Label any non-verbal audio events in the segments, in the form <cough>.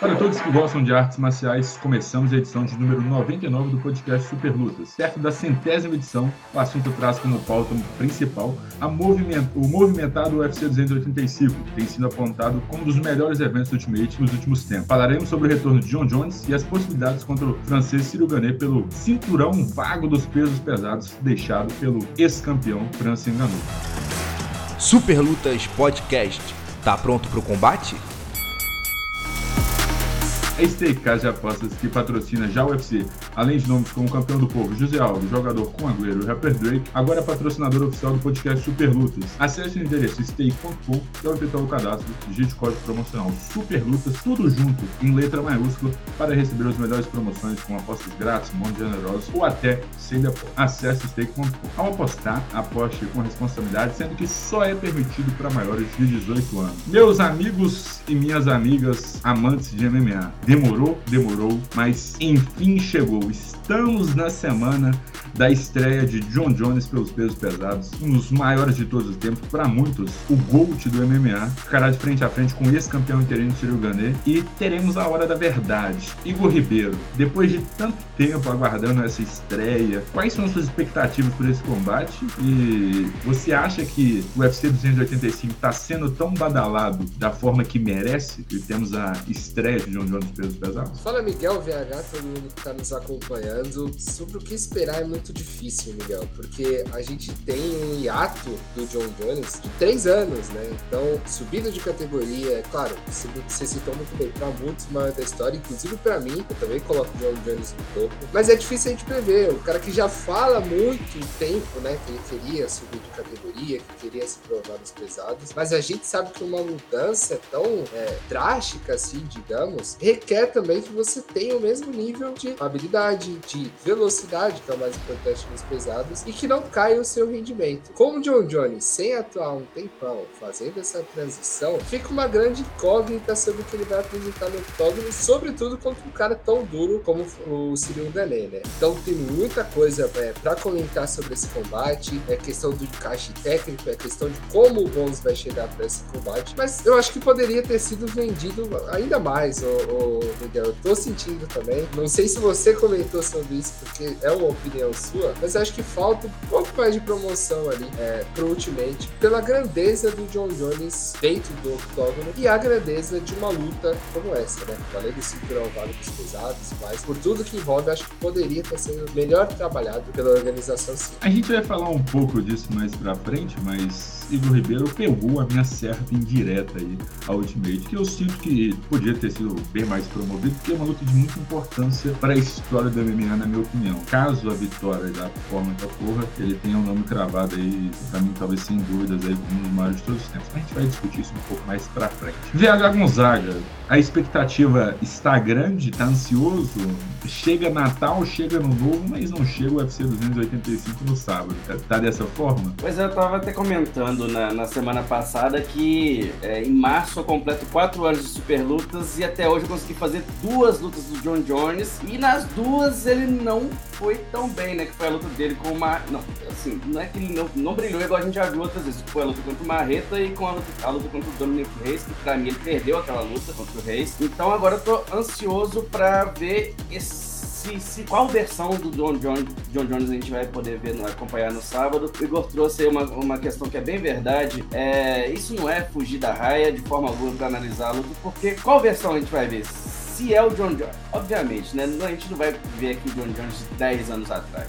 Para todos que gostam de artes marciais, começamos a edição de número 99 do podcast Super Lutas. Perto da centésima edição, o assunto traz como pauta principal moviment o movimentado UFC 285, que tem sido apontado como um dos melhores eventos do Ultimate nos últimos tempos. Falaremos sobre o retorno de John Jones e as possibilidades contra o francês Cyril Gane pelo cinturão vago dos pesos pesados deixado pelo ex-campeão Francis Ngannou. Super Lutas Podcast. Tá pronto para o combate? A Stake Casa de Apostas, que patrocina já o UFC, além de nomes como Campeão do Povo, José Aldo, Jogador com Agüero e Rapper Drake, agora é patrocinador oficial do podcast Super Lutas. Acesse o endereço stake.com e ao efetuar o cadastro, digite código promocional Super Lutas, tudo junto, em letra maiúscula, para receber as melhores promoções com apostas grátis, mão generosos ou até sem depósito. Acesse stake.com. Ao apostar, aposte com responsabilidade, sendo que só é permitido para maiores de 18 anos. Meus amigos e minhas amigas amantes de MMA, Demorou, demorou, mas enfim chegou. Estamos na semana da estreia de John Jones pelos pesos pesados, um dos maiores de todos os tempos, para muitos, o GOAT do MMA, ficará de frente a frente com o ex-campeão interino Cyril Gane e teremos a hora da verdade. Igor Ribeiro, depois de tanto tempo aguardando essa estreia, quais são as suas expectativas por esse combate e você acha que o UFC 285 está sendo tão badalado da forma que merece? E temos a estreia de John Jones pesos pesados? Fala Miguel VH, todo mundo que está nos acompanhando. Sobre o que esperar é muito difícil, Miguel, porque a gente tem um hiato do John Jones de três anos, né? Então, subida de categoria, é claro, você citou muito bem, para muitos, maior da história, inclusive para mim, eu também coloco o John Jones no topo, mas é difícil a gente prever. O cara que já fala muito tempo, né, que ele queria subir de categoria, que queria se provar nos pesados, mas a gente sabe que uma mudança tão é, drástica assim, digamos, requer também que você tenha o mesmo nível de habilidade, de velocidade, que é o mais importante nos pesados, e que não caia o seu rendimento. Como o John Jones, sem atuar um tempão, fazendo essa transição, fica uma grande incógnita sobre o que ele vai apresentar no octógono, sobretudo contra um cara tão duro como o Cyril Gane, né? Então tem muita coisa é, para comentar sobre esse combate, é questão do encaixe técnico, é questão de como o Bones vai chegar para esse combate, mas eu acho que poderia ter sido vendido ainda mais, o Miguel. Eu tô sentindo também. Não sei se você comentou sobre isso, porque é uma opinião sua, mas acho que falta um pouco mais de promoção ali é, pro Ultimate, pela grandeza do John Jones dentro do octógono e a grandeza de uma luta como essa, né? Além do cinturão vale dos pesados, mas por tudo que envolve, acho que poderia estar sendo melhor trabalhado pela organização sim. A gente vai falar um pouco disso mais pra frente, mas Igor Ribeiro pegou a minha certa indireta aí a Ultimate, que eu sinto que podia ter sido bem mais promovido, porque é uma luta de muita importância para a história do MMA, na minha opinião. Caso a vitória da forma que ocorra, ele tenha um nome cravado aí, para mim, talvez sem dúvidas, aí, um dos maiores de todos os tempos. Mas a gente vai discutir isso um pouco mais pra frente. VH Gonzaga, a expectativa está grande, está ansioso. Chega Natal, chega no novo, mas não chega o UFC 285 no sábado. Tá dessa forma? Pois eu tava até comentando na, na semana passada que é, em março eu completo quatro anos de super lutas e até hoje eu consegui fazer duas lutas do John Jones e nas duas ele não foi tão bem, né? Que foi a luta dele com o Mar... Não, assim, não é que ele não, não brilhou igual a gente já viu outras vezes. Foi a luta contra o Marreta e com a luta, a luta contra o Dominic Reis, que pra mim ele perdeu aquela luta contra o Reis. Então agora eu tô ansioso pra ver esse se, se, qual versão do John, John, John Jones a gente vai poder ver, acompanhar no sábado. O Igor trouxe uma, uma questão que é bem verdade. É, isso não é fugir da raia de forma alguma para analisar a luta, porque qual versão a gente vai ver? Se é o John Jones, obviamente, né? A gente não vai ver aqui o John Jones de 10 anos atrás.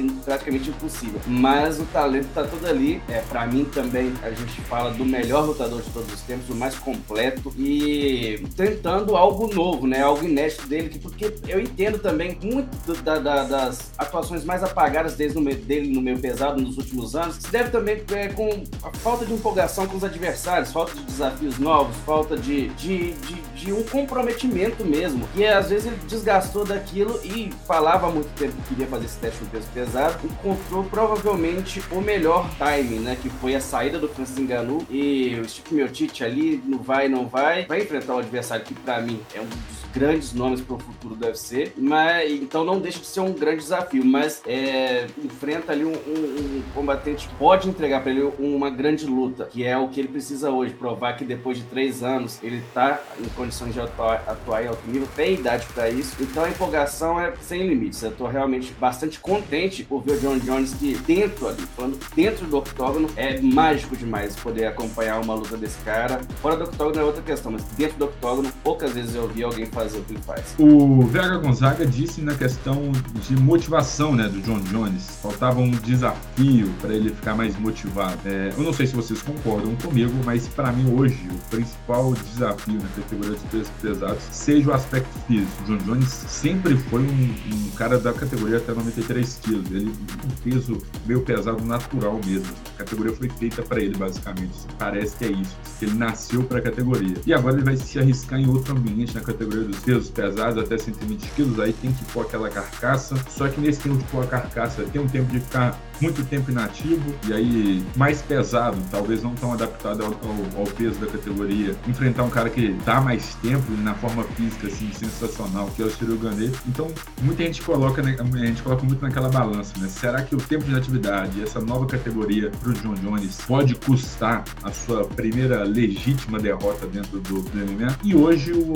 É praticamente impossível. Mas o talento tá todo ali. É, para mim também, a gente fala do melhor lutador de todos os tempos, o mais completo e tentando algo novo, né? Algo inédito dele, que, porque eu entendo também muito da, da, das atuações mais apagadas desde no dele no meio pesado nos últimos anos, se deve também é, com a falta de empolgação com os adversários, falta de desafios novos, falta de, de, de, de um comprometimento mesmo. E às vezes ele desgastou daquilo e falava há muito tempo que queria fazer esse teste no peso pesado, encontrou provavelmente o melhor timing, né? Que foi a saída do Francis Ngannou e o Steve Miocic ali, não vai, não vai, vai enfrentar o adversário que para mim é um dos grandes nomes para o futuro do UFC, mas então não deixa de ser um grande desafio, mas é, enfrenta ali um, um, um, combatente que pode entregar para ele uma grande luta, que é o que ele precisa hoje, provar que depois de três anos ele está em condições de atuar, atuar em alto nível, tem idade para isso, então a empolgação é sem limites. Eu estou realmente bastante contente por ver o John Jones que dentro ali, falando dentro do octógono, é mágico demais poder acompanhar uma luta desse cara. Fora do octógono é outra questão, mas dentro do octógono, poucas vezes eu vi alguém fazer fazer o que faz. O VH Gonzaga disse na questão de motivação né, do John Jones. Faltava um desafio para ele ficar mais motivado. É, eu não sei se vocês concordam comigo, mas para mim hoje o principal desafio na categoria dos pesos pesados seja o aspecto físico. O John Jones sempre foi um, um cara da categoria até 93 quilos. Ele um peso meio pesado natural mesmo. A categoria foi feita para ele basicamente. Parece que é isso. Que ele nasceu para a categoria. E agora ele vai se arriscar em outro ambiente na categoria dos pesos pesados até 120 quilos, aí tem que pôr aquela carcaça. Só que nesse tempo de pôr a carcaça, tem um tempo de ficar muito tempo inativo e aí mais pesado, talvez não tão adaptado ao, ao, ao peso da categoria, enfrentar um cara que dá mais tempo na forma física assim sensacional, que é o Cyril Gane. Então, muita gente coloca, né, a gente coloca muito naquela balança, né? Será que o tempo de atividade, essa nova categoria para o John Jones pode custar a sua primeira legítima derrota dentro do, do MMA? E hoje o,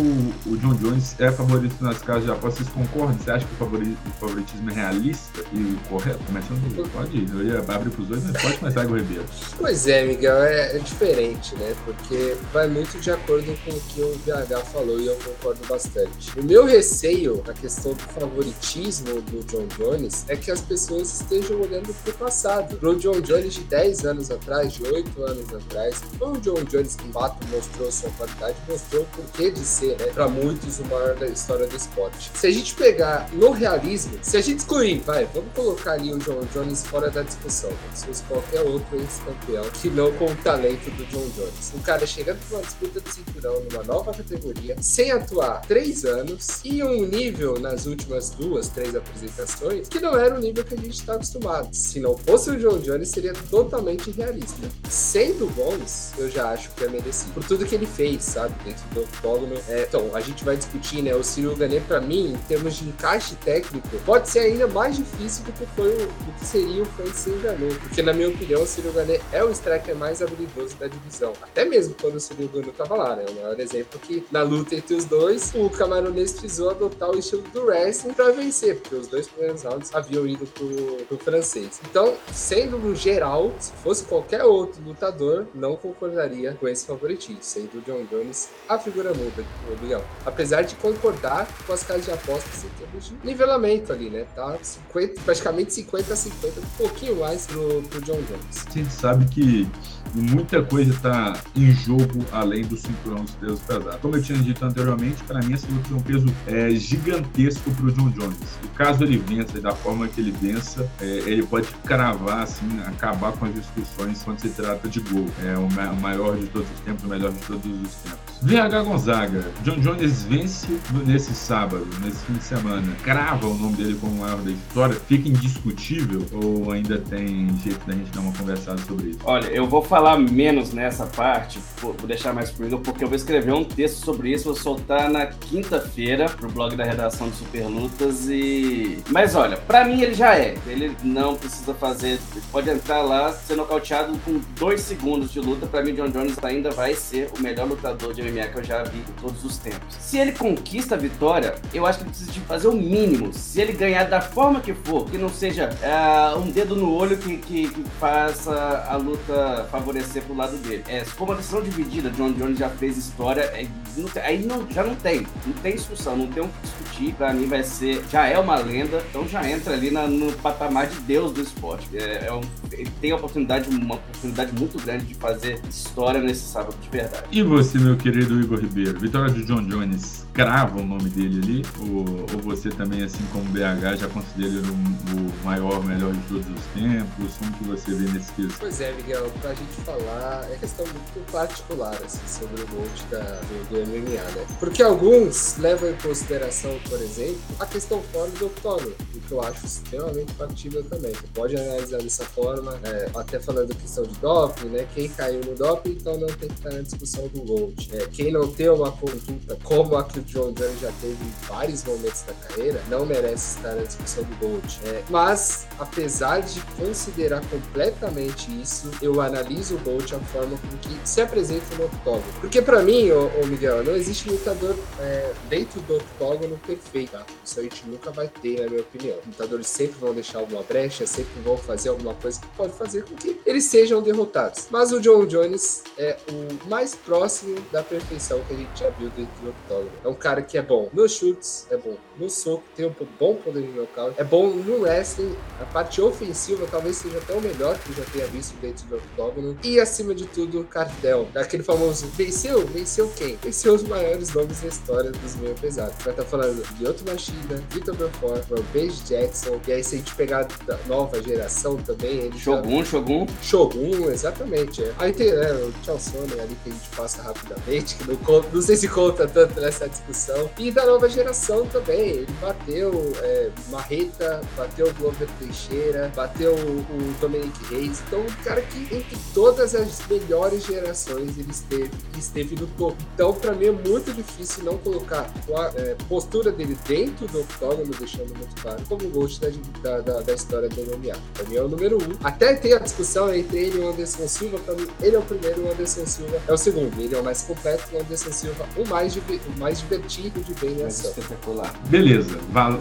o John Jones é favorito nas casas de aposta. Vocês concordam? Você acha que o favoritismo é realista e correto? Começando, pode eu ia abrir pros dois, mas pode Igor Ribeiro. Pois é, Miguel, é, é, diferente, né? Porque vai muito de acordo com o que o VH falou e eu concordo bastante. O meu receio na questão do favoritismo do John Jones é que as pessoas estejam olhando pro passado. Pro John Jones de 10 anos atrás, de 8 anos atrás, foi o John Jones que, de fato, mostrou sua qualidade, mostrou o porquê de ser, né? Pra muitos, o maior da história do esporte. Se a gente pegar no realismo, se a gente excluir, vai, vamos colocar ali o John Jones fora da discussão, como se fosse qualquer outro ex-campeão que não com o talento do John Jones. Um cara chegando com uma disputa de cinturão numa nova categoria, sem atuar três anos e um nível nas últimas duas, três apresentações que não era o nível que a gente está acostumado. Se não fosse o John Jones, seria totalmente realista. Sendo bons, eu já acho que é merecido. Por tudo que ele fez, sabe, dentro do octógono. É, então, a gente vai discutir, né? O Cyril Gane, para mim, em termos de encaixe técnico, pode ser ainda mais difícil do que foi o, do que seria o Frank se enganou. Porque, na minha opinião, o Cyril Gane é o striker mais habilidoso da divisão. Até mesmo quando o Cyril Gane tava lá, né? O maior exemplo que na luta entre os dois, o camaronês precisou adotar o estilo do wrestling para vencer, porque os dois primeiros rounds haviam ido pro, pro francês. Então, sendo no geral, se fosse qualquer outro lutador, não concordaria com esse favoritismo, sendo o John Jones a figura muda, Miguel. Apesar de concordar com as casas de apostas em termos de nivelamento ali, né? Tá 50, praticamente 50 a 50 pouquinho mais pro, pro John Jones. A gente sabe que muita coisa está em jogo além do cinturão dos pesos pesados. Como eu tinha dito anteriormente, para mim essa luta tem um peso é, gigantesco para o John Jones. E caso ele vença, da forma que ele vença, é, ele pode cravar, assim, acabar com as discussões quando se trata de gol. É o, ma o maior de todos os tempos, o melhor de todos os tempos. VH Gonzaga, John Jones vence nesse sábado, nesse fim de semana. Crava o nome dele como maior da história. Fica indiscutível ou ainda tem jeito da gente dar uma conversada sobre isso? Olha, eu vou falar menos nessa parte, vou deixar mais comigo, porque eu vou escrever um texto sobre isso, vou soltar na quinta-feira pro blog da redação de Super Lutas e... Mas olha, pra mim ele já é. Ele não precisa fazer... Pode entrar lá, ser nocauteado com dois segundos de luta. Pra mim, John Jones ainda vai ser o melhor lutador de MMA que eu já vi em todos os tempos. Se ele conquista a vitória, eu acho que ele precisa de fazer o mínimo. Se ele ganhar da forma que for, que não seja uh, um dedo no olho que, que, que, faça a luta favorecer pro lado dele. É, for uma decisão dividida, John Jones já fez história, é, não tem, aí não, já não tem. Não tem discussão, não tem o que discutir. Pra mim vai ser, já é uma lenda, então já entra ali na, no patamar de Deus do esporte. É, é um, ele tem a oportunidade, uma oportunidade muito grande de fazer história nesse sábado de verdade. E você, meu querido? do Igor Ribeiro. Vitória de John Jones, crava o nome dele ali? Ou, ou você também, assim como BH, já considera ele o, o maior, melhor de todos os tempos? Como que você vê nesse quesito? Pois é, Miguel, pra gente falar, é questão muito particular, assim, sobre o monte da, do, do MMA, né? Porque alguns levam em consideração por exemplo, a questão fora do octógono, o que eu acho extremamente factível também. Você pode analisar dessa forma, é, até falando da questão de doping, né? Quem caiu no doping, então não tem que estar na discussão do Gold. É, quem não tem uma conduta como a que o John Jones já teve em vários momentos da carreira, não merece estar na discussão do Gold. É, mas, apesar de considerar completamente isso, eu analiso o Gold a forma com que se apresenta no octógono. Porque para mim, ô, ô, Miguel, não existe lutador é, dentro do octógono perfeito. Isso a gente nunca vai ter, na minha opinião. Lutadores sempre vão deixar alguma brecha, sempre vão fazer alguma coisa pode fazer com que eles sejam derrotados. Mas o John Jones é o mais próximo da perfeição que a gente já viu dentro do octógono. É um cara que é bom nos chutes, é bom no soco, tem um bom poder de nocaute, é bom no wrestling, a parte ofensiva talvez seja até o melhor que eu já tenha visto dentro do octógono. E acima de tudo, cartel. Aquele famoso venceu? Venceu quem? Venceu os maiores nomes da história dos meio pesados. Vai estar tá falando de outro Machida, Vitor Belfort, Rampage Jackson. E aí, se a gente pegar da nova geração também, Shogun. Shogun. Shogun, exatamente. É. Aí tem né, o Charles Sonnen ali que a gente passa rapidamente, que não, não sei se conta tanto nessa discussão. E da nova geração também. Ele bateu é, Marreta, bateu o Glover Teixeira, bateu o, o Dominic Reis. Então, um cara que entre todas as melhores gerações ele esteve, esteve no topo. Então, para mim é muito difícil não colocar a é, postura dele dentro do octógono, deixando muito claro, como o Ghost da, da, da, história do MMA. Pra mim é o número um. Até tem a discussão entre ele e o Anderson Silva. Pra mim, ele é o primeiro, o Anderson Silva é o segundo. Ele é o mais completo, o Anderson Silva o mais, o mais divertido de bem mais espetacular. Beleza,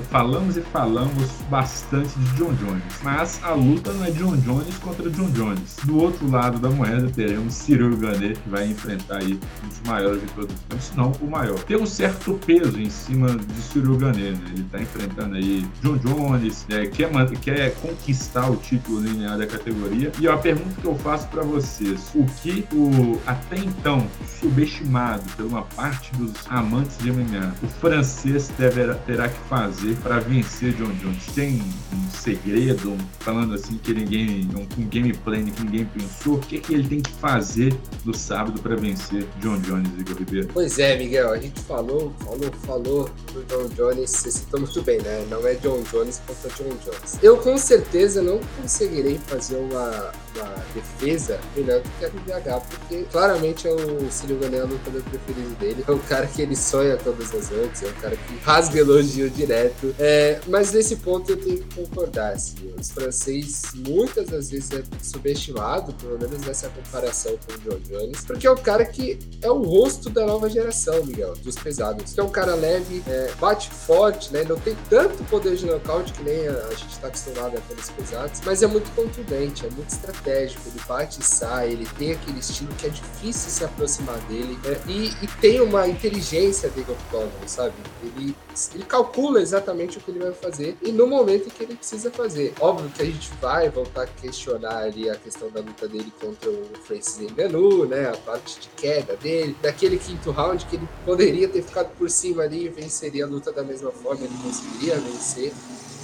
falamos e falamos bastante de John Jones, mas a luta não é John Jones contra John Jones. Do outro lado da moeda teremos Cyril Gane, que vai enfrentar aí um dos maiores de todos os tempos, se não o maior. Tem um certo peso em cima de Cyril Gane, né? Ele tá enfrentando aí John Jones, é, quer, quer conquistar o título linear da categoria. E a pergunta que eu faço para vocês, o que o até então subestimado por uma parte dos amantes de MMA, o francês deverá, terá que fazer para vencer John Jones? Tem um segredo, falando assim que ninguém, um, um gameplay que ninguém pensou, o que, é que ele tem que fazer no sábado para vencer John Jones, Igor Ribeiro? Pois é, Miguel, a gente falou, falou, falou do John Jones, você citou muito bem, né? Não é John Jones contra John Jones. Eu com certeza não conseguirei fazer uma, uma defesa melhor do que a do porque claramente é o Cílio Gané o preferido dele. É o cara que ele sonha todas as noites, é o cara que rasga elogio direto. É, mas nesse ponto eu tenho que concordar. Assim, os francês muitas das vezes é subestimado, pelo menos nessa comparação com o John Jones, porque é o cara que é o rosto da nova geração, Miguel, dos pesados. Que é um cara leve, é, bate forte, né? Não tem tanto poder de nocaute que nem a, a gente está acostumado a pelos pesados, mas é muito contundente, é muito estratégico. Ele bate e sai, ele tem aquele estilo que é difícil se aproximar dele é, e, e, tem uma inteligência dele octógono, sabe? Ele, ele calcula exatamente o que ele vai fazer e no momento em que ele precisa fazer. Óbvio que a gente vai voltar a questionar ali a questão da luta dele contra o Francis Ngannou, né? A parte de queda dele, daquele quinto round que ele poderia ter ficado por cima ali e venceria a luta da mesma forma, ele conseguiria vencer.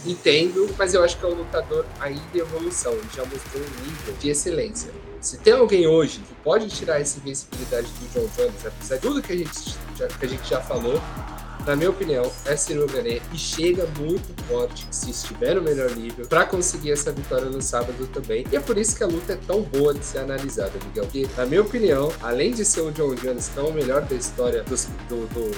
Entendo, mas eu acho que é um lutador ainda em evolução. Ele já mostrou um nível de excelência. Se tem alguém hoje que pode tirar essa invencibilidade do John Jones, apesar de tudo que a gente já, que a gente já falou, na minha opinião, é Ciro Gané e chega muito forte, se estiver no melhor nível, para conseguir essa vitória no sábado também. E é por isso que a luta é tão boa de ser analisada, Miguel. Porque, na minha opinião, além de ser o John Jones tão o melhor da história do, do, do,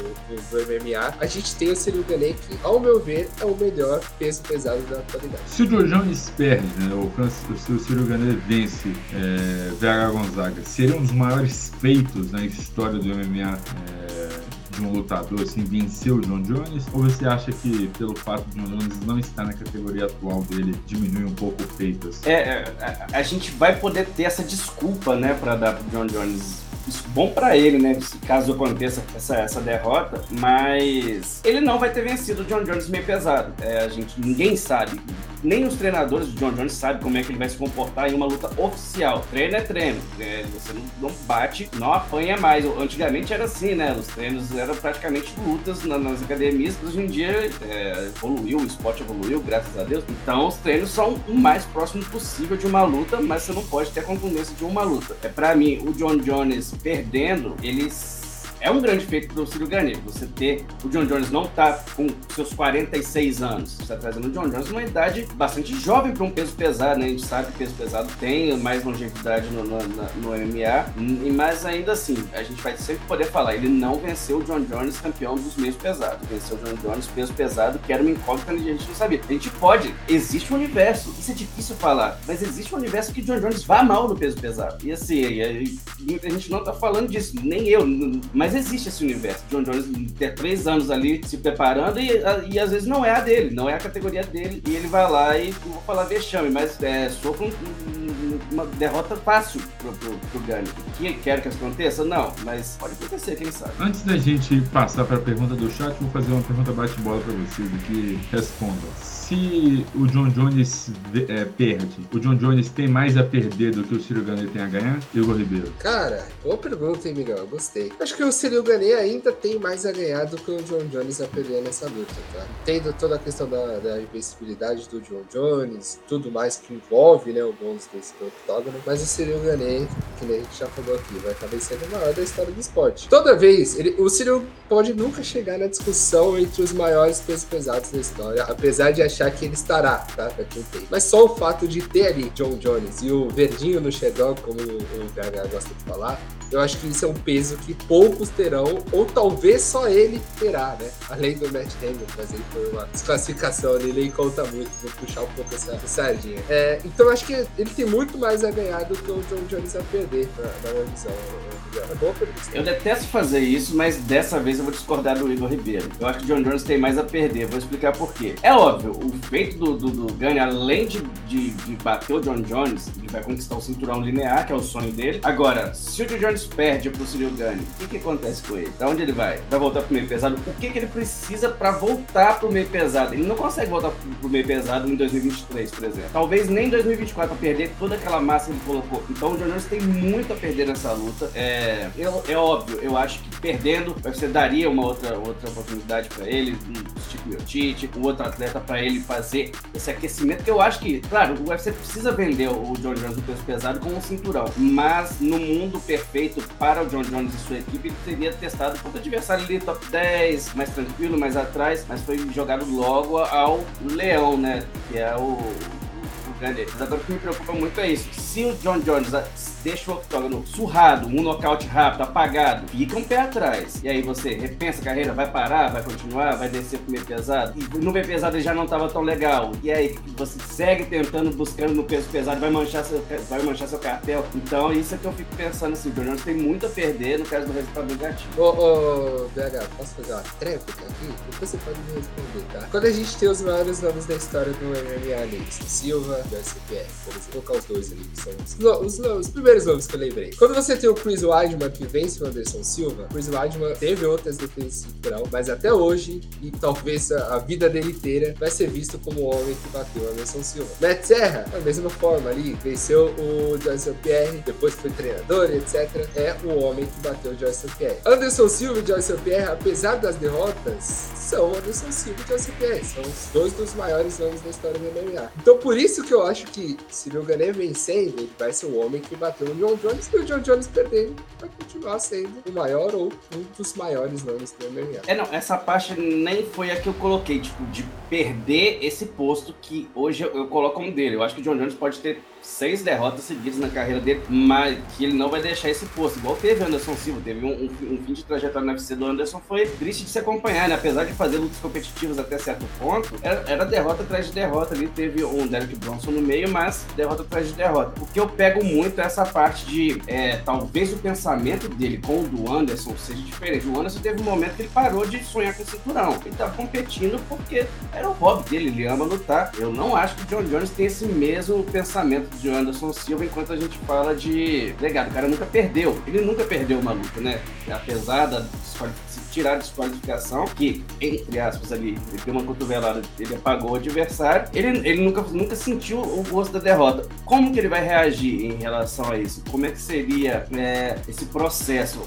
do, MMA, a gente tem o Ciro Gané que, ao meu ver, é o melhor peso pesado da atualidade. Se o John Jones perde, né, ou se o Ciro vence é, VH Gonzaga, seria um dos maiores feitos na história do MMA. É, de um lutador assim vencer o John Jones? Ou você acha que pelo fato de John Jones não estar na categoria atual dele diminui um pouco o feito? Assim? É, é a, a, gente vai poder ter essa desculpa, né, para dar pro John Jones isso bom para ele, né? Caso aconteça essa, essa derrota, mas ele não vai ter vencido o John Jones meio pesado. É, a gente ninguém sabe nem os treinadores de John Jones sabem como é que ele vai se comportar em uma luta oficial. Treino é treino. É, você não, não, bate, não apanha mais. Antigamente era assim, né? Os treinos eram praticamente lutas na, nas academias. Hoje em dia é, evoluiu, o esporte evoluiu, graças a Deus. Então os treinos são o mais próximo possível de uma luta, mas você não pode ter a contundência de uma luta. É para mim, o John Jones perdendo, eles é um grande feito pro Ciro Garnet. Você ter o John Jones não tá com seus 46 anos, você tá trazendo o John Jones numa idade bastante jovem para um peso pesado, né? A gente sabe que peso pesado tem mais longevidade no, no, no MMA, mas ainda assim, a gente vai sempre poder falar, ele não venceu o John Jones campeão dos meios pesados, venceu o John Jones peso pesado, que era uma incógnita que a gente não sabia. A gente pode, existe um universo, isso é difícil falar, mas existe um universo que o John Jones vá mal no peso pesado. E assim, muita gente não tá falando disso, nem eu, mas existe esse universo. John Jones ter três anos ali se preparando e, e às vezes não é a dele, não é a categoria dele, e ele vai lá e, vou falar vexame, mas é, sofre um, uma derrota fácil pro, pro, pro Gane. Que quero que isso aconteça? Não, mas pode acontecer, quem sabe. Antes da gente passar para a pergunta do chat, vou fazer uma pergunta bate-bola para vocês aqui. Respondam se o John Jones é, perde, o John Jones tem mais a perder do que o Ciro Gane tem a ganhar? Igor Ribeiro. Cara, boa pergunta, hein, Miguel? Gostei. Acho que o Ciro Gane ainda tem mais a ganhar do que o John Jones a perder nessa luta, tá? Tendo toda a questão da, da invencibilidade do John Jones, tudo mais que envolve, né, o bônus desse octógono, mas o Ciro Gane, que nem a gente já falou aqui, vai acabar sendo o maior da história do esporte. Toda vez, ele, o Ciro pode nunca chegar na discussão entre os maiores pesos pesados da história, apesar de achar que ele estará, tá? Pra quem tem. Mas só o fato de ter ali John Jones e o verdinho no Shadow, como o Gaga gosta de falar, eu acho que isso é um peso que poucos terão, ou talvez só ele terá, né? Além do Matt Damon, mas ele foi uma desclassificação ali, nem conta muito, vou puxar um pouco essa sardinha. É, então eu acho que ele tem muito mais a ganhar do que o John Jones a perder, na, minha visão. É Eu detesto fazer isso, mas dessa vez eu vou discordar do Igor Ribeiro. Eu acho que o John Jones tem mais a perder, vou explicar por quê. É óbvio, o feito do, do, do Gunny, além de, de, de, bater o John Jones, ele vai conquistar o cinturão linear, que é o sonho dele. Agora, se o John Jones perde pro Cyril Gunny, o que, que acontece com ele? Pra onde ele vai? Vai voltar pro meio pesado? O que, que ele precisa para voltar pro meio pesado? Ele não consegue voltar pro meio pesado em 2023, por exemplo. Talvez nem em 2024 pra perder toda aquela massa que ele colocou. Então o John Jones tem muito a perder nessa luta. É, é óbvio, eu acho que perdendo, você daria uma outra, outra oportunidade para ele, um tipo Miotite, um outro atleta para ele fazer esse aquecimento, que eu acho que, claro, o UFC precisa vender o John Jones no peso pesado com um cinturão, mas no mundo perfeito para o John Jones e sua equipe, ele teria testado contra adversário ali top 10, mais tranquilo, mais atrás, mas foi jogado logo ao Leão, né, que é o, Mas agora o que me preocupa muito é isso. Se o John Jones deixa o octógono surrado, um nocaute rápido, apagado, fica um pé atrás. E aí você repensa a carreira, vai parar, vai continuar, vai descer pro meio pesado. E no meio pesado ele já não estava tão legal. E aí você segue tentando, buscando no peso pesado, vai manchar seu, vai manchar seu cartel. Então isso é que eu fico pensando assim, o Jones tem muito a perder no caso do resultado negativo. Ô, ô, BH, posso fazer uma tréplica aqui? Depois você pode me responder, tá? Quando a gente tem os maiores nomes da história do MMA ali, Silva, do SPR, por exemplo, vou colocar os dois ali, que são os, os, os primeiros primeiros nomes que eu lembrei. Quando você tem o Chris Weidman que vence o Anderson Silva, Chris Weidman teve outras defesas cinturão, mas até hoje, e talvez a, a, vida dele inteira, vai ser visto como o homem que bateu o Anderson Silva. Matt Serra, da mesma forma ali, venceu o Joyce Pierre, depois foi treinador, etc. É o homem que bateu o Joyce Pierre. Anderson Silva e Joyce Pierre, apesar das derrotas, são Anderson Silva e Joyce Pierre. São os dois dos maiores nomes da história do MMA. Então por isso que eu acho que se o Gané vencendo, ele vai ser o homem que bateu o John Jones e o John Jones perdendo vai continuar sendo o maior ou um dos maiores nomes do MMA. É, não, essa parte nem foi a que eu coloquei, tipo, de perder esse posto que hoje eu, eu coloco um dele. Eu acho que o John Jones pode ter seis derrotas seguidas na carreira dele, mas que ele não vai deixar esse posto. Igual teve Anderson Silva, teve um, um, um, fim de trajetória na UFC do Anderson, foi triste de se acompanhar, né? Apesar de fazer lutas competitivas até certo ponto, era, era derrota atrás de derrota. Ali teve um Derek Bronson no meio, mas derrota atrás de derrota. O que eu pego muito é essa parte de é, talvez o pensamento dele com o do Anderson seja diferente. O Anderson teve um momento que ele parou de sonhar com o cinturão. Ele tava competindo porque era o hobby dele, ele ama lutar. Eu não acho que o John Jones tem esse mesmo pensamento de Anderson Silva enquanto a gente fala de legado. O cara nunca perdeu. Ele nunca perdeu uma luta, né? Apesar da tirar a desqualificação, que, entre aspas, ali, ele deu uma cotovelada, ele apagou o adversário, ele, ele nunca, nunca sentiu o gosto da derrota. Como que ele vai reagir em relação a isso? Como é que seria é, esse processo?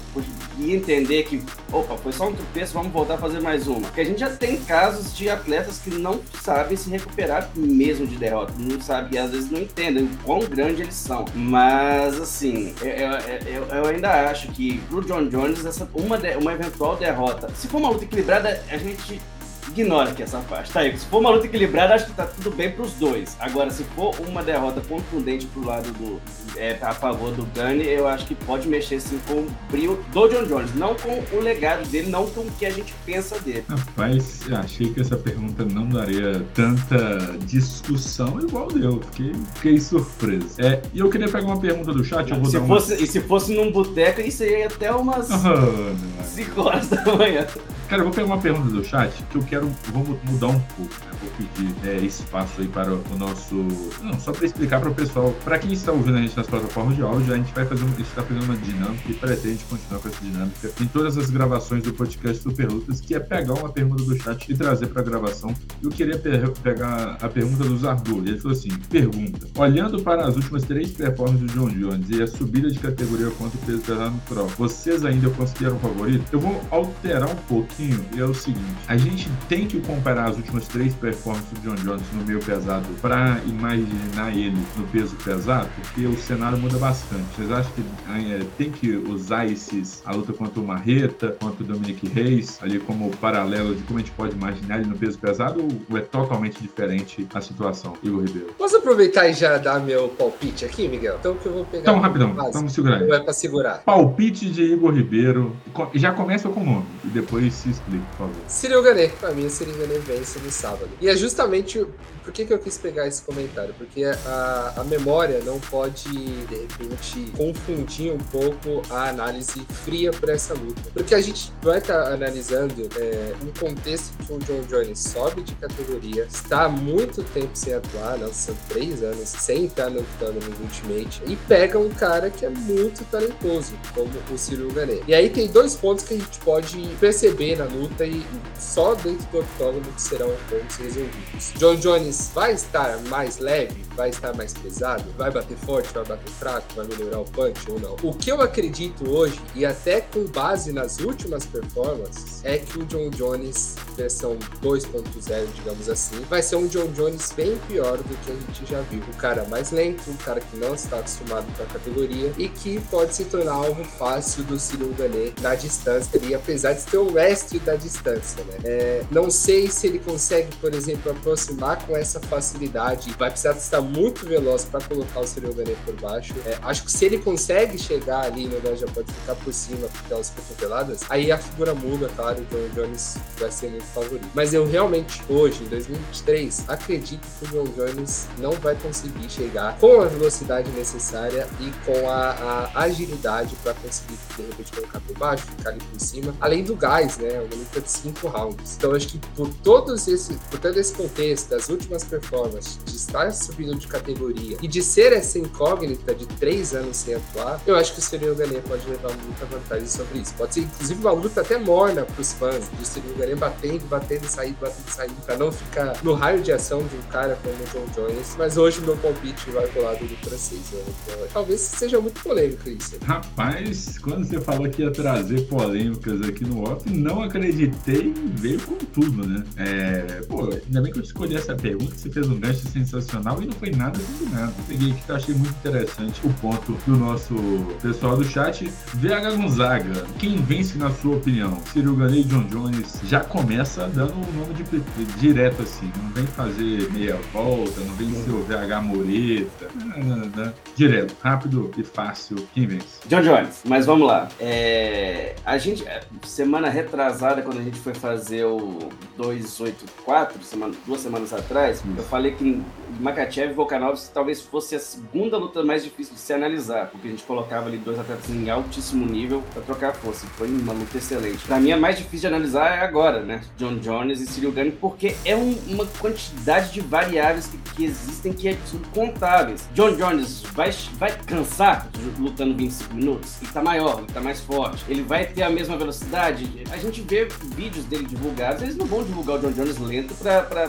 E entender que, opa, foi só um tropeço, vamos voltar a fazer mais uma. Porque a gente já tem casos de atletas que não sabem se recuperar mesmo de derrota, não sabem, às vezes não entendem quão grande eles são. Mas, assim, eu, eu, eu ainda acho que pro John Jones, essa, uma, uma eventual derrota, se for uma luta equilibrada, a gente ignora aqui essa parte, tá? Se for uma luta equilibrada, acho que tá tudo bem pros dois. Agora, se for uma derrota contundente pro lado do. É, a favor do Gunny, eu acho que pode mexer sim com o brilho do John Jones, não com o legado dele, não com o que a gente pensa dele. Rapaz, achei que essa pergunta não daria tanta discussão igual deu. Fiquei, fiquei surpreso. É, e eu queria pegar uma pergunta do chat, eu vou se dar fosse, uma... E se fosse num boteco, isso aí até umas Oh, 5 horas da manhã. Cara, eu vou pegar uma pergunta do chat que eu quero. Vou mudar um pouco, né? Vou pedir é, espaço aí para o nosso. Não, só para explicar para o pessoal. Para quem está ouvindo a gente nas plataformas de áudio, a gente vai fazer. Está fazendo uma dinâmica e pretende continuar com essa dinâmica em todas as gravações do podcast Super Lutas, que é pegar uma pergunta do chat e trazer para a gravação. Eu queria pe pegar a pergunta do Zardu. Ele falou assim: pergunta. Olhando para as últimas três performances do John Jones e a subida de categoria contra o peso pesado Pro, vocês ainda consideram favorito? Eu vou alterar um pouquinho e é o seguinte: a gente tem que comparar as últimas três performances do John Jones no meio pesado para imaginar ele no peso pesado, porque o cenário muda bastante. Vocês acham que é, tem que usar esses a luta contra o Marreta, contra o Dominic Reis, ali como paralelo de como a gente pode imaginar ele no peso pesado, ou é totalmente diferente a situação, Igor Ribeiro? Posso aproveitar e já dar meu palpite aqui, Miguel? Então que eu vou pegar. Então, rapidão, vamos segurar é pra segurar. Palpite de Igor Ribeiro. Já começa com o nome e depois se por favor. Gane. Pra mim, o Cyril Gane vence no sábado. E é justamente por que, que eu quis pegar esse comentário? Porque a, a memória não pode, de repente, confundir um pouco a análise fria para essa luta. Porque a gente vai estar tá analisando é, um contexto que o John Jones sobe de categoria, está há muito tempo sem atuar, não, são três anos sem estar lutando no Ultimate, e pega um cara que é muito talentoso, como o Cyril Gane. E aí tem dois pontos que a gente pode perceber na luta e só dentro do octógono que serão pontos resolvidos. John Jones vai estar mais leve, vai estar mais pesado, vai bater forte, vai bater fraco, vai melhorar o punch ou não. O que eu acredito hoje, e até com base nas últimas performances, é que o John Jones, versão 2.0, digamos assim, vai ser um John Jones bem pior do que a gente já viu. O cara mais lento, um cara que não está acostumado com a categoria e que pode se tornar alvo fácil do Cyril Gane na distância e apesar de ter o mestre da distância, né? É, não sei se ele consegue, por exemplo, aproximar com essa facilidade. Vai precisar estar muito veloz para colocar o Cyril Gane por baixo. É, acho que se ele consegue chegar ali, no já pode ficar por cima pelas cotoveladas, aí a figura muda, claro, então o Jones vai ser muito favorito. Mas eu realmente, hoje, em 2023, acredito que o John Jones não vai conseguir chegar com a velocidade necessária e com a, a agilidade para conseguir, de repente, colocar por baixo, ficar ali por cima. Além do gás, né? Uma luta de cinco rounds. Então, acho que por todos esse, por todo esse contexto das últimas performances, de estar subindo de categoria e de ser essa incógnita de três anos sem atuar, eu acho que o Cyril Gane pode levar muita vantagem sobre isso. Pode ser, inclusive, uma luta até morna para os fãs, de Cyril Gane batendo, batendo saindo, batendo saindo, para não ficar no raio de ação de um cara como o John Jones. Mas hoje meu palpite vai pro lado do francês. Né? Então, talvez seja muito polêmico isso. Rapaz, quando você falou que ia trazer polêmicas aqui no off, não acreditei e veio com tudo, né? É, pô, ainda bem que eu escolhi essa pergunta, você fez um gancho sensacional e não foi nada combinado. Peguei aqui que eu achei muito interessante o ponto do nosso pessoal do chat. VH Gonzaga, quem vence na sua opinião? Cyril Gane e John Jones já começa dando o nome de, direto assim, não vem fazer meia volta, não vem ser o VH Moreta, direto, rápido e fácil, quem vence? John Jones, mas vamos lá. É, a gente, semana retrasada, quando a gente foi fazer o 284, semana, duas semanas atrás, eu falei que Makachev e Volkanovski talvez fosse a segunda luta mais difícil de se analisar, porque a gente colocava ali dois atletas em altíssimo nível para trocar força. Foi uma luta excelente. Para mim, a mais difícil de analisar é agora, né? John Jones e Cyril Gane, porque é um, uma quantidade de variáveis que, que existem que são contáveis. John Jones vai, vai cansar lutando 25 minutos? Ele tá maior, ele tá mais forte. Ele vai ter a mesma velocidade? A gente vê vídeos dele divulgados, eles não vão divulgar o John Jones lento pra, pra,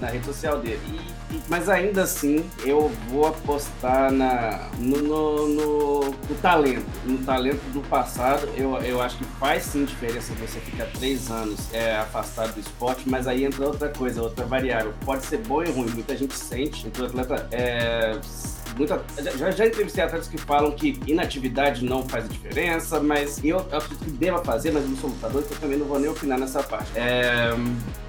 na, rede social dele. E, mas ainda assim, eu vou apostar na, no, no, no, no, talento. No talento do passado, eu, eu acho que faz sim diferença você ficar três anos é, afastado do esporte, mas aí entra outra coisa, outra variável. Pode ser bom e ruim, muita gente sente, então o atleta é, muita, já, já entrevistei atletas que falam que inatividade não faz diferença, mas eu, eu acredito que deva fazer, mas eu não sou lutador, então também não vou nem opinar nessa parte. É,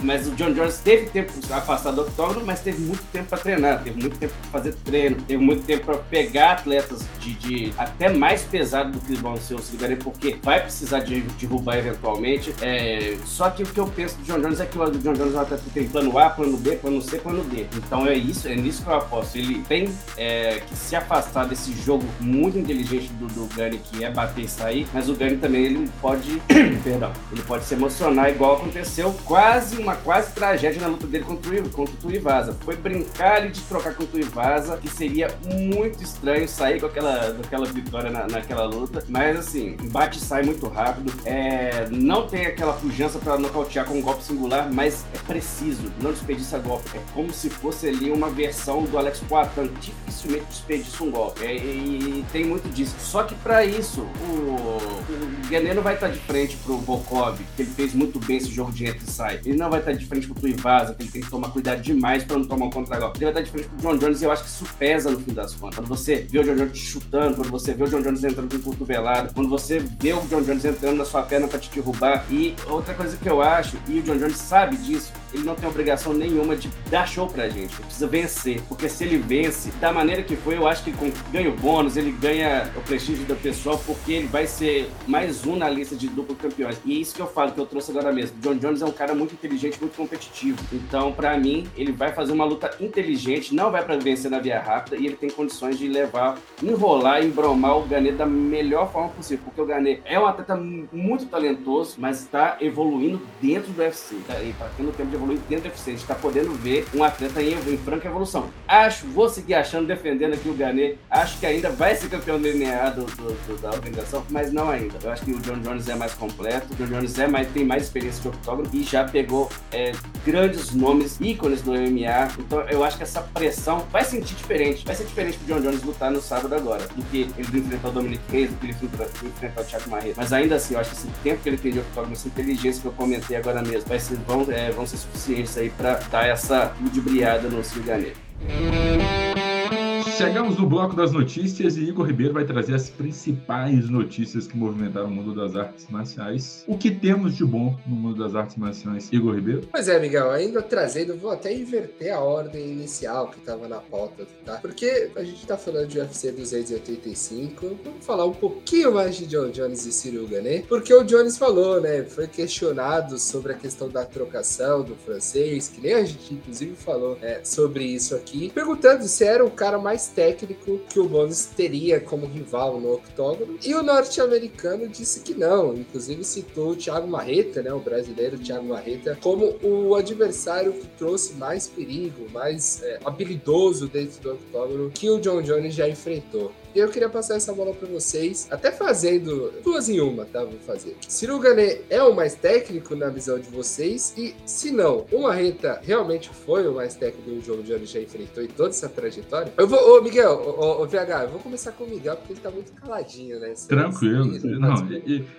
mas o John Jones teve tempo afastado do octógono, mas teve muito tempo para treinar, teve muito tempo para fazer treino, teve muito tempo para pegar atletas de, de, até mais pesado do que vão ser os Figueiredo, porque vai precisar de derrubar eventualmente. É, só que o que eu penso do John Jones é que o John Jones é um atleta que tem plano A, plano B, plano C, plano D. Então é isso, é nisso que eu aposto. Ele tem é, que se afastar desse jogo muito inteligente do, do Gani, que é bater e sair, mas o Gani também ele pode, <coughs> perdão, ele pode se emocionar igual aconteceu quase uma quase tragédia na luta dele contra o, contra o Tuivasa. Foi brincar ali de trocar com o Tuivasa, que seria muito estranho sair com aquela, aquela vitória na, naquela luta, mas assim, bate e sai muito rápido, é, não tem aquela pujança para nocautear com um golpe singular, mas é preciso, não desperdiça golpe. É como se fosse ali uma versão do Alex Poitin, dificilmente desperdiça um golpe. É, e, tem muito disso. Só que para isso, o, o não vai estar de frente pro Volkov, que ele fez muito bem esse jogo de entra e sai. Ele não vai estar de frente pro Tuivasa, que ele tem que tomar cuidado demais para não tomar um contra-golpe. Ele vai estar de frente pro John Jones e eu acho que isso pesa no fim das contas. Quando você vê o John Jones chutando, quando você vê o John Jones entrando com cotovelado, quando você vê o John Jones entrando na sua perna para te derrubar. E outra coisa que eu acho, e o John Jones sabe disso, ele não tem obrigação nenhuma de dar show pra gente. Ele precisa vencer. Porque se ele vence, da maneira que foi, eu acho que ganha o bônus, ele ganha o prestígio do pessoal, porque ele vai ser mais um na lista de duplo campeões. E é isso que eu falo, que eu trouxe agora mesmo. John Jones é um cara muito inteligente, muito competitivo. Então, para mim, ele vai fazer uma luta inteligente, não vai para vencer na via rápida, e ele tem condições de levar, enrolar, embromar o Ganet da melhor forma possível. Porque o Ganet é um atleta muito talentoso, mas está evoluindo dentro do UFC. Tá? E tá tendo tempo de evoluir dentro do UFC. A gente está podendo ver um atleta em, em franca evolução. Acho, vou seguir achando, defendendo aqui o Ganet. Acho que ainda vai ser campeão do MMA do, do, do, da organização, mas não ainda. Eu acho que o John Jones é mais completo, o John Jones é mais, tem mais experiência de octógono e já pegou é, grandes nomes, ícones do MMA. Então eu acho que essa pressão vai sentir diferente. Vai ser diferente pro John Jones lutar no sábado agora, do que ele enfrentar o Dominic Reis, do que ele enfrentar o Thiago Marreta. Mas ainda assim, eu acho que esse tempo que ele tem de octógono, essa inteligência que eu comentei agora mesmo, vai ser, vão, é, vão ser suficientes aí para dar essa ludibriada no Ciganeiro. Chegamos no bloco das notícias e Igor Ribeiro vai trazer as principais notícias que movimentaram o mundo das artes marciais. O que temos de bom no mundo das artes marciais, Igor Ribeiro? Pois é, Miguel, ainda trazendo, vou até inverter a ordem inicial que estava na pauta, tá? Porque a gente está falando de UFC 285, vamos falar um pouquinho mais de John Jones e Ciruga, né? Porque o Jones falou, né? Foi questionado sobre a questão da trocação do francês, que nem a gente inclusive falou é, sobre isso aqui, perguntando se era o cara mais técnico que o Bones teria como rival no octógono. E o norte-americano disse que não. Inclusive citou o Thiago Marreta, né, o brasileiro Thiago Marreta, como o adversário que trouxe mais perigo, mais é, habilidoso dentro do octógono que o John Jones já enfrentou. E eu queria passar essa bola para vocês, até fazendo duas em uma, tá? Vou fazer. Ciro Gané é o mais técnico na visão de vocês? E se não, o Marreta realmente foi o mais técnico que o João Jones já enfrentou em toda essa trajetória? Eu vou, ô Miguel, ô, ô, VH, eu vou começar com o Miguel porque ele tá muito caladinho, né? Tranquilo. não,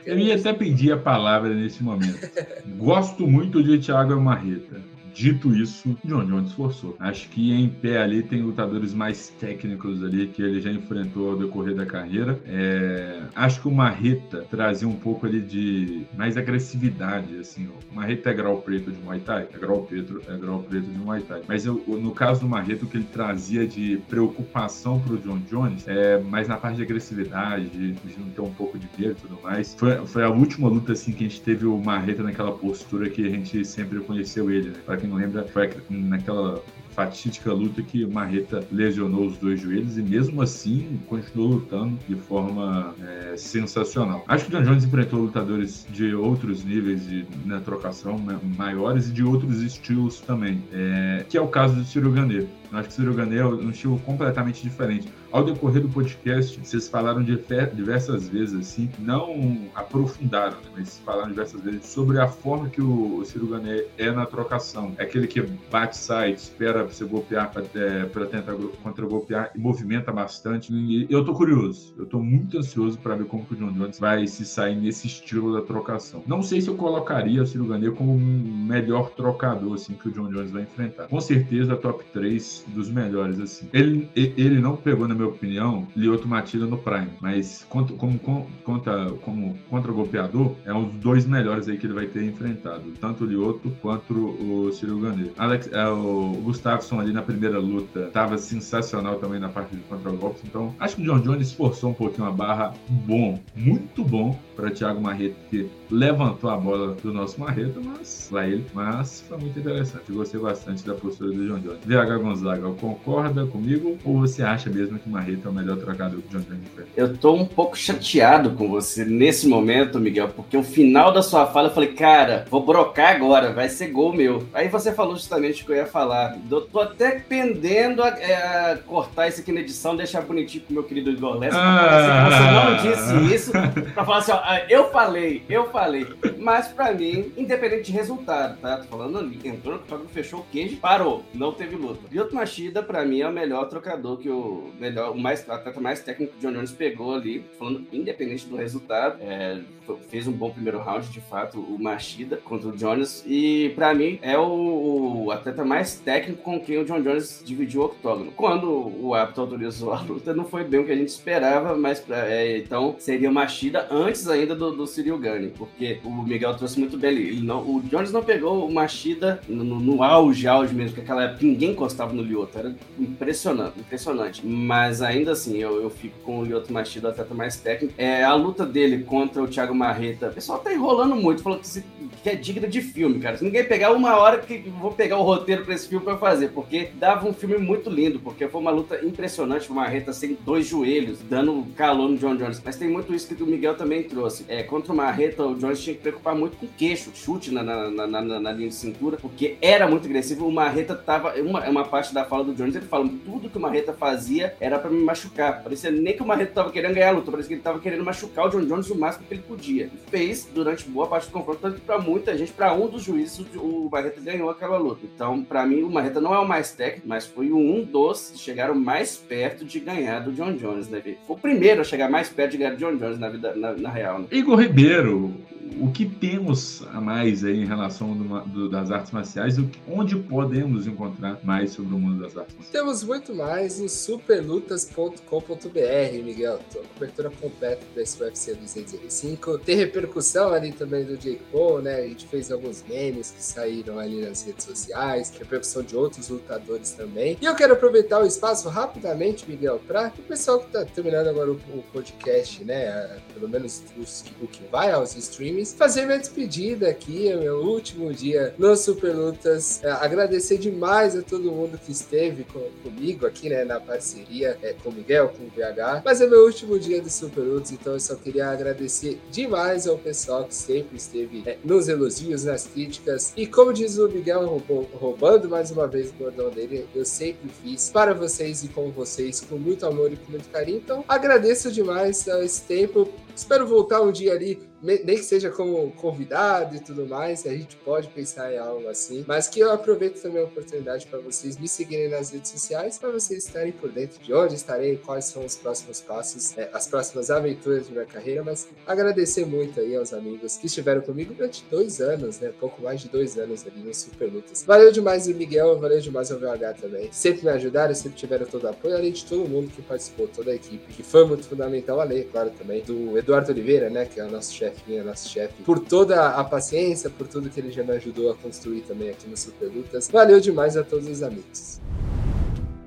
eu ia até pedir a palavra nesse momento. <laughs> Gosto muito de Thiago Marreta. Dito isso, John Jones forçou. Acho que em pé ali tem lutadores mais técnicos ali que ele já enfrentou ao decorrer da carreira. É... Acho que o Marreta trazia um pouco ali de mais agressividade, assim. O Marreta é grau preto de Muay Thai, é grau preto, é grau preto de Muay Thai. Mas eu, no caso do Marreta, o que ele trazia de preocupação pro John Jones é mais na parte de agressividade, de, de não ter um pouco de medo e tudo mais. Foi, foi a última luta, assim, que a gente teve o Marreta naquela postura que a gente sempre conheceu ele, né? Quem não lembra, foi naquela fatídica luta que Marreta lesionou os dois joelhos e mesmo assim continuou lutando de forma é, sensacional. Acho que o John Jones enfrentou lutadores de outros níveis de na trocação maiores e de outros estilos também, é, que é o caso do Ciro Ganeiro. Eu acho que o Ciro Ganeiro é um estilo completamente diferente. Ao decorrer do podcast, vocês falaram de diversas vezes, assim, não aprofundaram, né, mas falaram diversas vezes sobre a forma que o, o Ciro Gané é na trocação. É aquele que bate site, espera você golpear para é, tentar contra-golpear e movimenta bastante. E eu tô curioso, eu tô muito ansioso para ver como que o John Jones vai se sair nesse estilo da trocação. Não sei se eu colocaria o Ciro Gané como o melhor trocador, assim, que o John Jones vai enfrentar. Com certeza, top 3 dos melhores, assim. Ele, ele não pegou, na minha opinião, Lioto Matida no Prime, mas como, como, contra, como contra-golpeador, é um dos dois melhores aí que ele vai ter enfrentado. Tanto o Lioto quanto o Ciro Gané. Alex, é, o Gustafsson ali na primeira luta estava sensacional também na parte de contra-golpes, então acho que o John Jones forçou um pouquinho a barra bom, muito bom para Thiago Marreta, que levantou a bola do nosso Marreta, mas lá ele, mas foi muito interessante. Eu gostei bastante da postura do John Jones. VH Gonzaga, concorda comigo ou você acha mesmo que o Marreta é o melhor trocador que o John Jones fez? Eu tô um pouco chateado com você nesse momento, Miguel, porque o final da sua fala eu falei, cara, vou brocar agora, vai ser gol meu. Aí você falou justamente o que eu ia falar. Eu tô até pendendo a, é, a cortar isso aqui na edição, deixar bonitinho pro meu querido Igor Lessa, ah, você não disse isso, <laughs> pra falar assim, ó, eu falei, eu falei. Mas pra mim, independente de resultado, tá? Tô falando ali, entrou no octógono, fechou o queijo, parou, não teve luta. Lyoto Machida, pra mim, é o melhor trocador que o melhor, o mais, atleta mais técnico que o John Jones pegou ali, falando independente do resultado. É, fez um bom primeiro round, de fato, o Machida contra o Jones. E pra mim, é o, o atleta mais técnico com quem o John Jones dividiu o octógono. Quando o árbitro autorizou a luta, não foi bem o que a gente esperava, mas pra, é, então seria Machida antes ainda do, do Cyril Gane, porque o Miguel trouxe muito bem ele. ele não, o Jones não pegou o Machida no, no, no auge, auge mesmo, que aquela época ninguém encostava no Lyoto. Era impressionante, impressionante. Mas ainda assim, eu, eu fico com o Lyoto Machida, o atleta mais técnico. É, a luta dele contra o Thiago Marreta, o pessoal tá enrolando muito, falando que, que é digna de filme, cara. Se ninguém pegar uma hora que vou pegar o roteiro pra esse filme pra fazer, porque dava um filme muito lindo, porque foi uma luta impressionante, o Marreta sem dois joelhos, dando calor no John Jones. Mas tem muito isso que o Miguel também trouxe. É, contra o Marreta, o Jones tinha que preocupar muito com queixo, chute na, na, na, na, linha de cintura, porque era muito agressivo. O Marreta tava. Uma, uma parte da fala do Jones, ele fala: tudo que o Marreta fazia era para me machucar. Parecia nem que o Marreta tava querendo ganhar a luta, parecia que ele tava querendo machucar o John Jones o máximo que ele podia. E fez durante boa parte do confronto, tanto pra muita gente, para um dos juízes, o Marreta ganhou aquela luta. Então, para mim, o Marreta não é o mais técnico, mas foi um dos que chegaram mais perto de ganhar do John Jones, né? Foi o primeiro a chegar mais perto de ganhar do John Jones na vida, na, na real. Né? Igor Ribeiro, o que temos a mais aí em relação do, do, das artes marciais onde podemos encontrar mais sobre o mundo das artes marciais? Temos muito mais em superlutas.com.br, Miguel. A cobertura completa desse UFC 205. Tem repercussão ali também do Jake Paul, né? A gente fez alguns memes que saíram ali nas redes sociais, repercussão de outros lutadores também. E eu quero aproveitar o espaço rapidamente, Miguel, para o pessoal que está terminando agora o, o podcast, né? Pelo menos os, o que vai aos fazer minha despedida aqui, é meu último dia no Super Lutas. É, agradecer demais a todo mundo que esteve com, comigo aqui, né, na parceria é, com o Miguel, com o VH. Mas é meu último dia do Super Lutas, então eu só queria agradecer demais ao pessoal que sempre esteve é, nos elogios, nas críticas. E como diz o Miguel, roubando mais uma vez o bordão dele, eu sempre fiz para vocês e com vocês, com muito amor e com muito carinho. Então agradeço demais esse tempo. Espero voltar um dia ali nem que seja como convidado e tudo mais, a gente pode pensar em algo assim, mas que eu aproveito também a oportunidade para vocês me seguirem nas redes sociais, para vocês estarem por dentro de onde estarei, quais são os próximos passos, é, as próximas aventuras de minha carreira, mas agradecer muito aí aos amigos que estiveram comigo durante dois anos, né, pouco mais de dois anos ali no Super Lutas. Valeu demais o Miguel, valeu demais o VH também, sempre me ajudaram, sempre tiveram todo o apoio, além de todo mundo que participou, toda a equipe, que foi muito fundamental, além, claro, também do Eduardo Oliveira, né, que é o nosso chefe nosso chefe, por toda a paciência, por tudo que ele já me ajudou a construir também aqui no Super Lutas. Valeu demais a todos os amigos.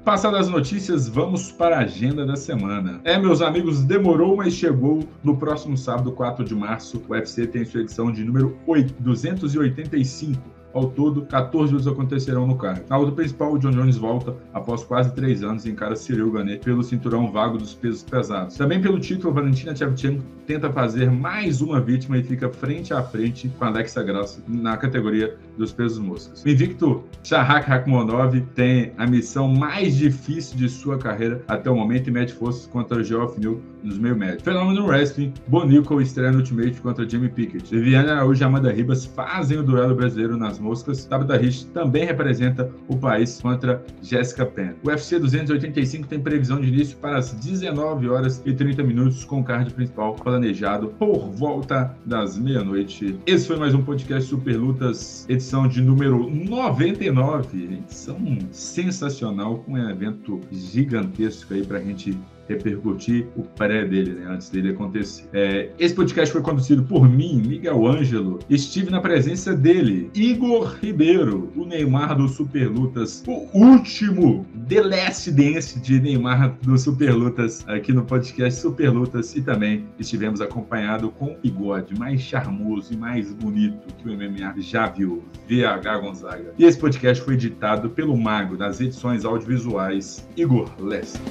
Passadas as notícias, vamos para a agenda da semana. É, meus amigos, demorou, mas chegou. No próximo sábado, 4 de março, o UFC tem sua edição de número 8, 285 Ao todo, 14 lutas acontecerão no card. Na luta principal, o John Jones volta após quase três anos e encara Cyril Gane pelo cinturão vago dos pesos pesados. Também pelo título, Valentina Shevchenko tenta fazer mais uma vítima e fica frente a frente com Alexa Grasso na categoria dos pesos moscas. O invicto Shahak Rakhmonov tem a missão mais difícil de sua carreira até o momento e mete forças contra Geoff New nos meio médio. Fenômeno Wrestling, Bonico estreia no Ultimate contra Jimmy Pickett. Viviane Araújo e Amanda Ribas fazem o duelo brasileiro nas moscas. Tabitha Rich também representa o país contra Jessica Penn. O UFC 285 tem previsão de início para as 19 horas e 30 minutos com o card principal planejado por volta das meia-noite. Esse foi mais um podcast Super Lutas, edição de número 99. Edição sensacional com um evento gigantesco aí pra gente repercutir o pré dele, né, antes dele acontecer. É, esse podcast foi conduzido por mim, Miguel Ângelo. Estive na presença dele, Igor Ribeiro, o Neymar do Super Lutas, o último The Last Dance de Neymar do Super Lutas aqui no podcast Super Lutas e também estivemos acompanhado com o bigode mais charmoso e mais bonito que o MMA já viu, VH Gonzaga. E esse podcast foi editado pelo mago das edições audiovisuais, Igor Lester.